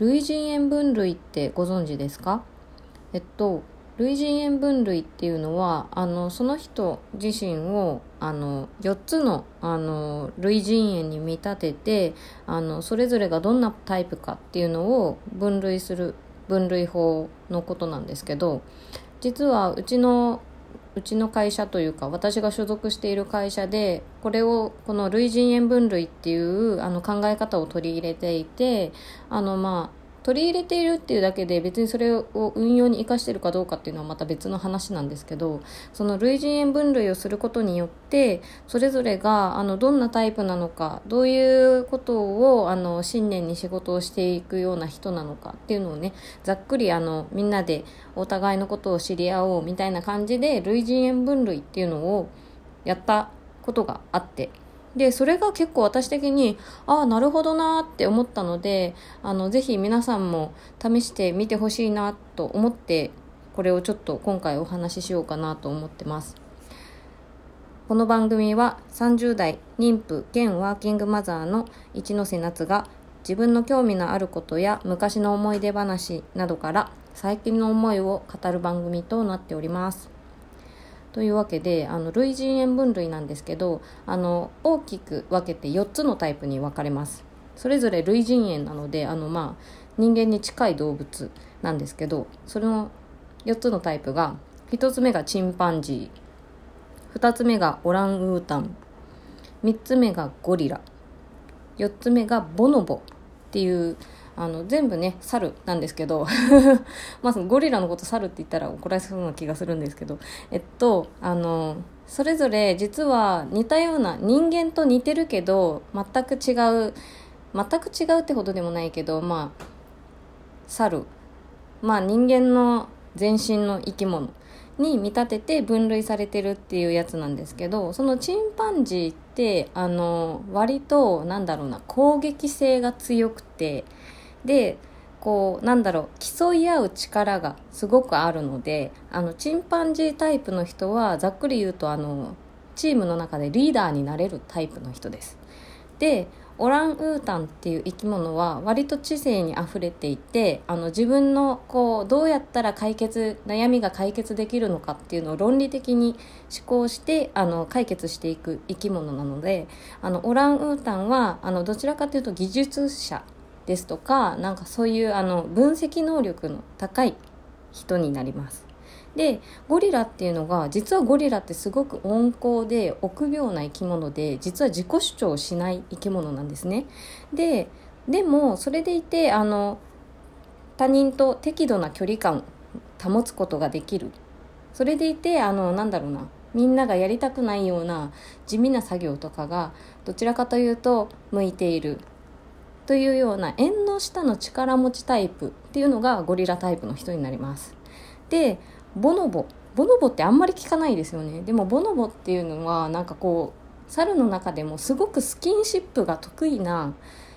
類人猿分類ってご存知ですか？えっと類人猿分類っていうのはあのその人自身をあの4つのあの類人猿に見立ててあのそれぞれがどんなタイプかっていうのを分類する分類法のことなんですけど実はうちのうちの会社というか私が所属している会社でこれをこの類人猿分類っていうあの考え方を取り入れていてあのまあ取り入れているっていうだけで別にそれを運用に生かしてるかどうかっていうのはまた別の話なんですけどその類人猿分類をすることによってそれぞれがあのどんなタイプなのかどういうことをあの信念に仕事をしていくような人なのかっていうのをねざっくりあのみんなでお互いのことを知り合おうみたいな感じで類人猿分類っていうのをやったことがあってでそれが結構私的にああなるほどなって思ったのであのぜひ皆さんも試してみてほしいなと思ってこれをちょっと今回お話ししようかなと思ってます。この番組は30代妊婦兼ワーキングマザーの一ノ瀬夏が自分の興味のあることや昔の思い出話などから最近の思いを語る番組となっております。というわけであの類人猿分類なんですけどあの大きく分けて4つのタイプに分かれます。それぞれ類人猿なのであの、まあ、人間に近い動物なんですけどその4つのタイプが1つ目がチンパンジー2つ目がオランウータン3つ目がゴリラ4つ目がボノボっていうあの全部ね猿なんですけど まずゴリラのこと猿って言ったら怒られそうな気がするんですけどえっとあのそれぞれ実は似たような人間と似てるけど全く違う全く違うってほどでもないけどまあ猿。まあ人間の全身の生き物に見立てて分類されてるっていうやつなんですけどそのチンパンジーってあの割となんだろうな攻撃性が強くてでこうなんだろう競い合う力がすごくあるのであのチンパンジータイプの人はざっくり言うとあのチームの中でリーダーになれるタイプの人です。でオランウータンっていう生き物は割と知性にあふれていてあの自分のこうどうやったら解決悩みが解決できるのかっていうのを論理的に思考してあの解決していく生き物なのであのオランウータンはあのどちらかというと技術者ですとかなんかそういうあの分析能力の高い人になります。でゴリラっていうのが実はゴリラってすごく温厚で臆病な生き物で実は自己主張しない生き物なんですね。ででもそれでいてあの他人と適度な距離感を保つことができる。それでいてあのなんだろうなみんながやりたくないような地味な作業とかがどちらかというと向いている。というような縁の下の力持ちタイプっていうのがゴリラタイプの人になります。でボノボ。ボノボってあんまり聞かないですよね。でもボノボっていうのはなんかこう猿の中でもすごくスキンシップが得意な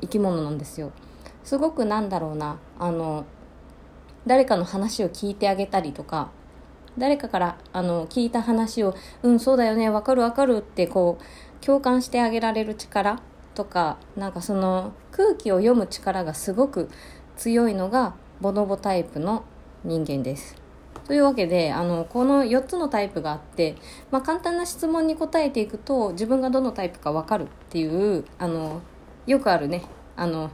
生き物なんですよ。すごくなんだろうな。あの誰かの話を聞いてあげたりとか誰かからあの聞いた話を「うんそうだよねわかるわかる」ってこう共感してあげられる力とかなんかその空気を読む力がすごく強いのがボノボタイプの人間です。というわけであのこの4つのタイプがあって、まあ、簡単な質問に答えていくと自分がどのタイプか分かるっていうあのよくあるねあの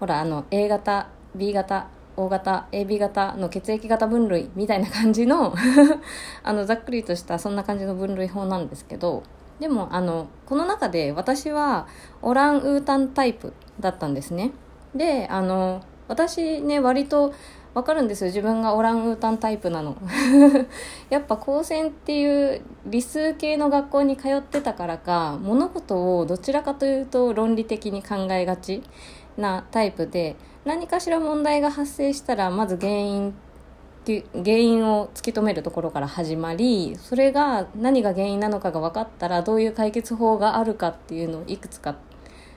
ほらあの A 型 B 型 O 型 AB 型の血液型分類みたいな感じの あのざっくりとしたそんな感じの分類法なんですけどでもあのこの中で私はオランウータンタイプだったんですね。であの私ね割とわかるんですよ。自分がオランウータンタイプなの。やっぱ高専っていう理数系の学校に通ってたからか物事をどちらかというと論理的に考えがちなタイプで何かしら問題が発生したらまず原因原因を突き止めるところから始まりそれが何が原因なのかが分かったらどういう解決法があるかっていうのをいくつか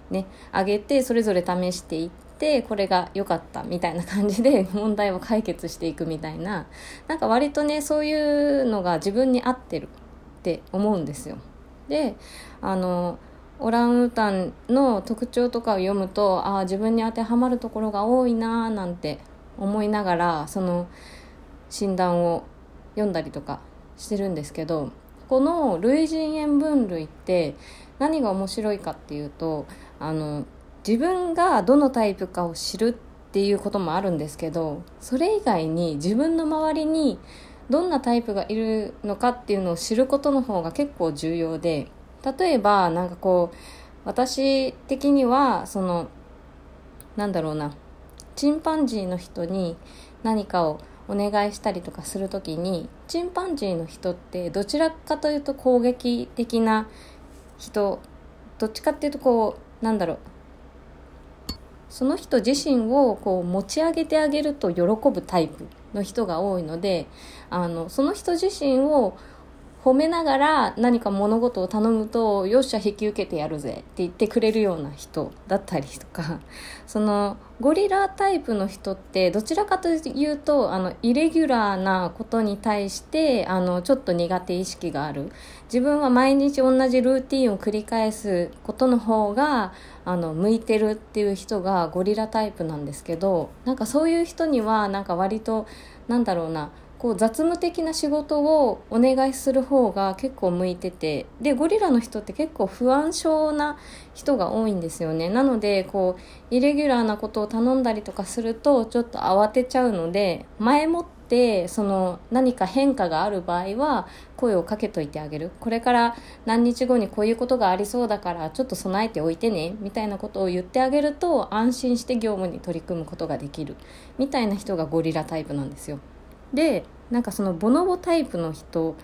ね上げてそれぞれ試していってこれが良かったみたいな感じで 問題を解決していくみたいななんか割とねそういうのが自分に合ってるって思うんですよ。であのオランウータンの特徴とかを読むとああ自分に当てはまるところが多いなーなんて思いながらその診断を読んだりとかしてるんですけどこの類人猿分類って何が面白いかっていうとあの自分がどのタイプかを知るっていうこともあるんですけどそれ以外に自分の周りにどんなタイプがいるのかっていうのを知ることの方が結構重要で例えばなんかこう私的にはそのなんだろうなチンパンジーの人に何かをお願いしたりとかする時にチンパンジーの人ってどちらかというと攻撃的な人どっちかっていうとこうなんだろう。その人自身をこう持ち上げてあげると喜ぶタイプの人が多いのであのその人自身を褒めながら何か物事を頼むとよっしゃ引き受けてやるぜって言ってくれるような人だったりとか そのゴリラタイプの人ってどちらかというとあのイレギュラーなことに対してあのちょっと苦手意識がある。自分は毎日同じルーティンを繰り返すことの方があの向いてるっていう人がゴリラタイプなんですけどなんかそういう人にはなんか割となんだろうなこう雑務的な仕事をお願いする方が結構向いててでゴリラの人って結構不安症な人が多いんですよね。なのでこうイレギュラーなことを頼んだりとかするとちょっと慌てちゃうので前もってその何か変化がある場合は声をかけといてあげる。これから何日後にこういうことがありそうだからちょっと備えておいてねみたいなことを言ってあげると安心して業務に取り組むことができる。みたいな人がゴリラタイプなんですよ。でなんかそのボノボタイプの人っ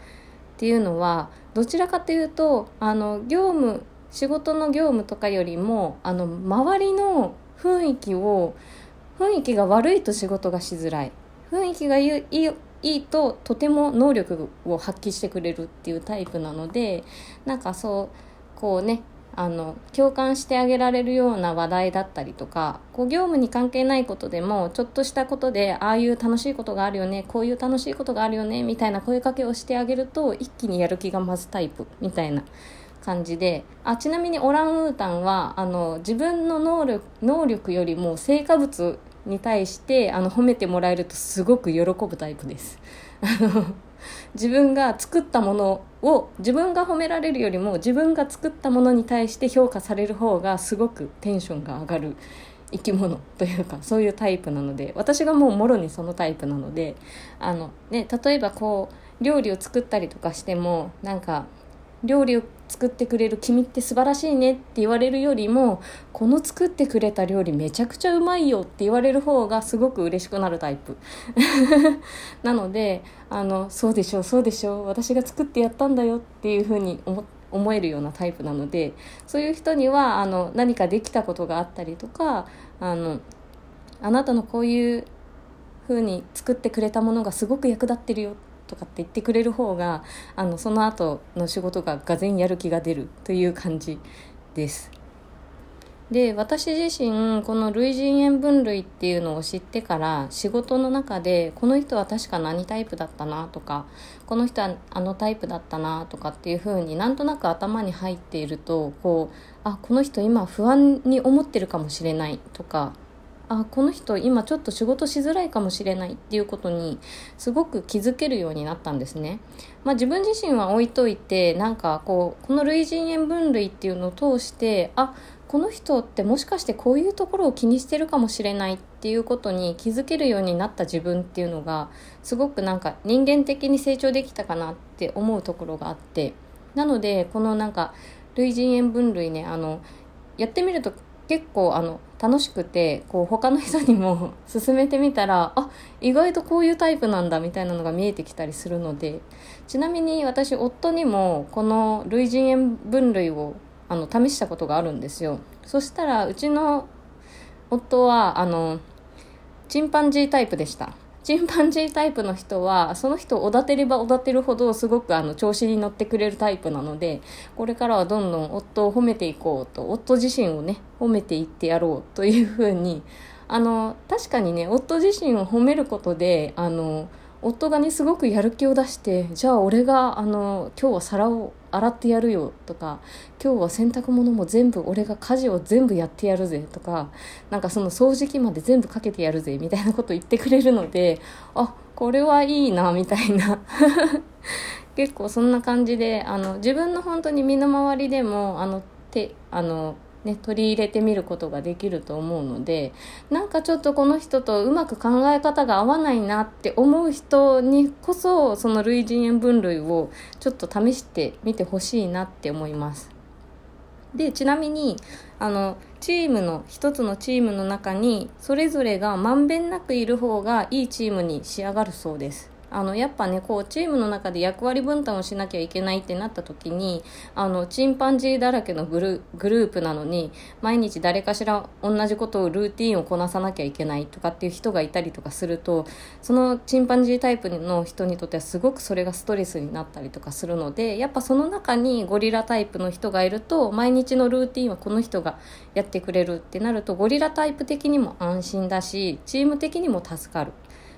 ていうのはどちらかというとあの業務仕事の業務とかよりもあの周りの雰囲気を雰囲気が悪いと仕事がしづらい。雰囲気がいいいいととても能力を発揮してくれるっていうタイプなのでなんかそうこうねあの共感してあげられるような話題だったりとかこう業務に関係ないことでもちょっとしたことでああいう楽しいことがあるよねこういう楽しいことがあるよねみたいな声かけをしてあげると一気にやる気が増すタイプみたいな感じであちなみにオランウータンはあの自分の能力能力よりも成果物に対してあの褒めてもらえるとすごく喜ぶタイプです。自分が作ったものを自分が褒められるよりも自分が作ったものに対して評価される方がすごくテンションが上がる生き物というかそういうタイプなので私がもうもろにそのタイプなのであの、ね、例えばこう料理を作ったりとかしてもなんか料理を作ってくれる君って素晴らしいねって言われるよりもこの作ってくれた料理めちゃくちゃうまいよって言われる方がすごく嬉しくなるタイプ。なのであのそうでしょうそうでしょう私が作ってやったんだよっていうふうに思思えるようなタイプなのでそういう人にはあの何かできたことがあったりとかあのあなたのこういうふうに作ってくれたものがすごく役立ってるよとかって言ってくれる方があのその後の仕事ががぜやる気が出るという感じです。で私自身この類人猿分類っていうのを知ってから仕事の中でこの人は確か何タイプだったなとかこの人はあのタイプだったなとかっていう風になんとなく頭に入っているとこうあこの人今不安に思ってるかもしれないとかあこの人今ちょっと仕事しづらいかもしれないっていうことにすごく気づけるようになったんですね。まあ、自分自身は置いといてなんかこうこの類人猿分類っていうのを通してあこの人ってもしかしてこういうところを気にしてるかもしれないっていうことに気づけるようになった自分っていうのがすごくなんか人間的に成長できたかなって思うところがあってなのでこのなんか類人猿分類ねあのやってみると結構あの楽しくてこう他の人にも 勧めてみたらあ意外とこういうタイプなんだみたいなのが見えてきたりするのでちなみに私夫にもこの類人猿分類をあの試したことがあるんですよ。そしたらうちの夫はあのチンパンジータイプでした。チンパンジータイプの人はその人をおだてればおだてるほどすごくあの調子に乗ってくれるタイプなのでこれからはどんどん夫を褒めていこうと夫自身をね褒めていってやろうというふうにあの確かにね夫自身を褒めることであの夫がねすごくやる気を出してじゃあ俺があの今日は皿を洗ってやるよとか今日は洗濯物も全部俺が家事を全部やってやるぜとかなんかその掃除機まで全部かけてやるぜみたいなこと言ってくれるのであこれはいいなみたいな。結構そんな感じであの自分の本当に身の回りでもあのてあのね、取り入れてみることができると思うのでなんかちょっとこの人とうまく考え方が合わないなって思う人にこそその類人猿分類をちょっと試してみてほしいなって思います。でちなみにあのチームの一つのチームの中にそれぞれがまんべんなくいる方がいいチームに仕上がるそうです。あのやっぱねこうチームの中で役割分担をしなきゃいけないってなった時にあのチンパンジーだらけのグルグループなのに毎日誰かしら同じことをルーティンをこなさなきゃいけないとかっていう人がいたりとかするとそのチンパンジータイプの人にとってはすごくそれがストレスになったりとかするのでやっぱその中にゴリラタイプの人がいると毎日のルーティンはこの人がやってくれるってなるとゴリラタイプ的にも安心だしチーム的にも助かる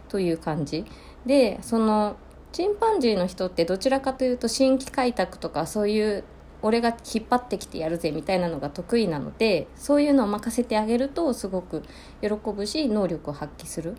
という感じ。でそのチンパンジーの人ってどちらかというと新規開拓とかそういう俺が引っ張ってきてやるぜみたいなのが得意なのでそういうのを任せてあげるとすごく喜ぶし能力を発揮する。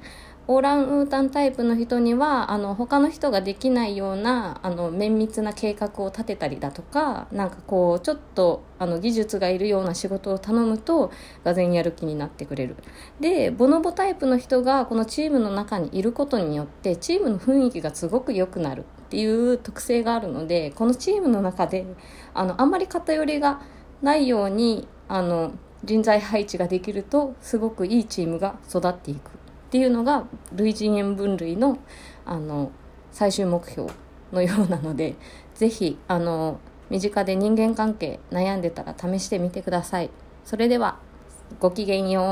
オーランウータンタイプの人にはあの他の人ができないようなあの綿密な計画を立てたりだとかなんかこうちょっとあの技術がいるような仕事を頼むとがぜやる気になってくれる。でボノボタイプの人がこのチームの中にいることによってチームの雰囲気がすごく良くなる。っていう特性があるのでこのチームの中であのあんまり偏りがないようにあの人材配置ができるとすごくいいチームが育っていく。っていうのが類人猿分類のあの最終目標のようなので是非あの身近で人間関係悩んでたら試してみてください。それではごきげんよう。